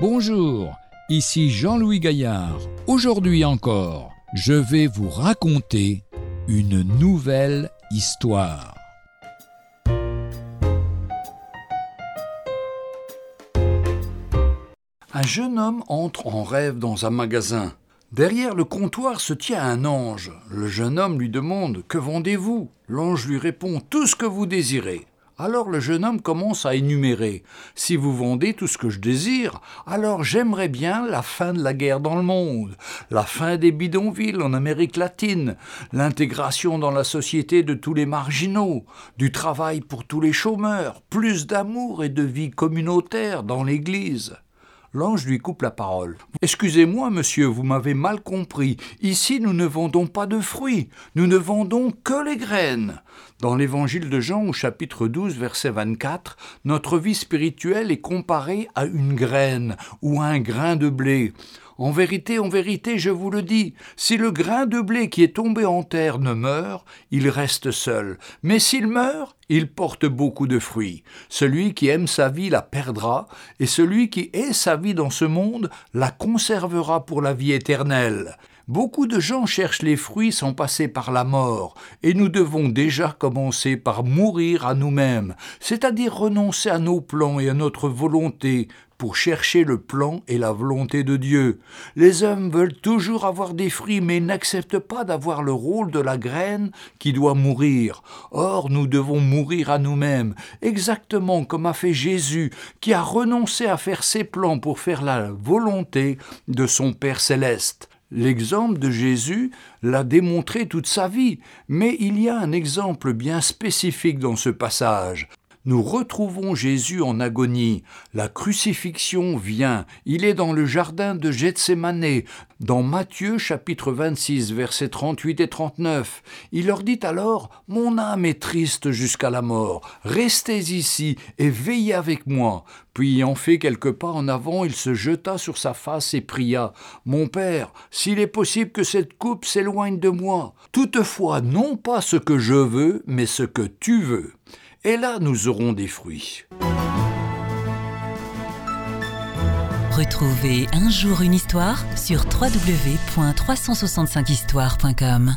Bonjour, ici Jean-Louis Gaillard. Aujourd'hui encore, je vais vous raconter une nouvelle histoire. Un jeune homme entre en rêve dans un magasin. Derrière le comptoir se tient un ange. Le jeune homme lui demande Que vendez-vous? L'ange lui répond Tout ce que vous désirez. Alors le jeune homme commence à énumérer. Si vous vendez tout ce que je désire, alors j'aimerais bien la fin de la guerre dans le monde, la fin des bidonvilles en Amérique latine, l'intégration dans la société de tous les marginaux, du travail pour tous les chômeurs, plus d'amour et de vie communautaire dans l'Église. L'ange lui coupe la parole. Excusez-moi, monsieur, vous m'avez mal compris. Ici, nous ne vendons pas de fruits, nous ne vendons que les graines. Dans l'évangile de Jean, au chapitre 12, verset 24, notre vie spirituelle est comparée à une graine ou à un grain de blé. En vérité, en vérité, je vous le dis, si le grain de blé qui est tombé en terre ne meurt, il reste seul. Mais s'il meurt, il porte beaucoup de fruits. Celui qui aime sa vie la perdra, et celui qui hait sa vie dans ce monde la conservera pour la vie éternelle. Beaucoup de gens cherchent les fruits sans passer par la mort, et nous devons déjà commencer par mourir à nous-mêmes, c'est-à-dire renoncer à nos plans et à notre volonté pour chercher le plan et la volonté de Dieu. Les hommes veulent toujours avoir des fruits, mais n'acceptent pas d'avoir le rôle de la graine qui doit mourir. Or, nous devons mourir à nous-mêmes, exactement comme a fait Jésus, qui a renoncé à faire ses plans pour faire la volonté de son Père céleste. L'exemple de Jésus l'a démontré toute sa vie, mais il y a un exemple bien spécifique dans ce passage nous retrouvons Jésus en agonie. La crucifixion vient. Il est dans le jardin de Gethsemane, dans Matthieu chapitre 26, versets 38 et 39. Il leur dit alors Mon âme est triste jusqu'à la mort. Restez ici et veillez avec moi. Puis, ayant fait quelques pas en avant, il se jeta sur sa face et pria Mon Père, s'il est possible que cette coupe s'éloigne de moi. Toutefois, non pas ce que je veux, mais ce que tu veux et là nous aurons des fruits. Retrouvez un jour une histoire sur www.365histoire.com.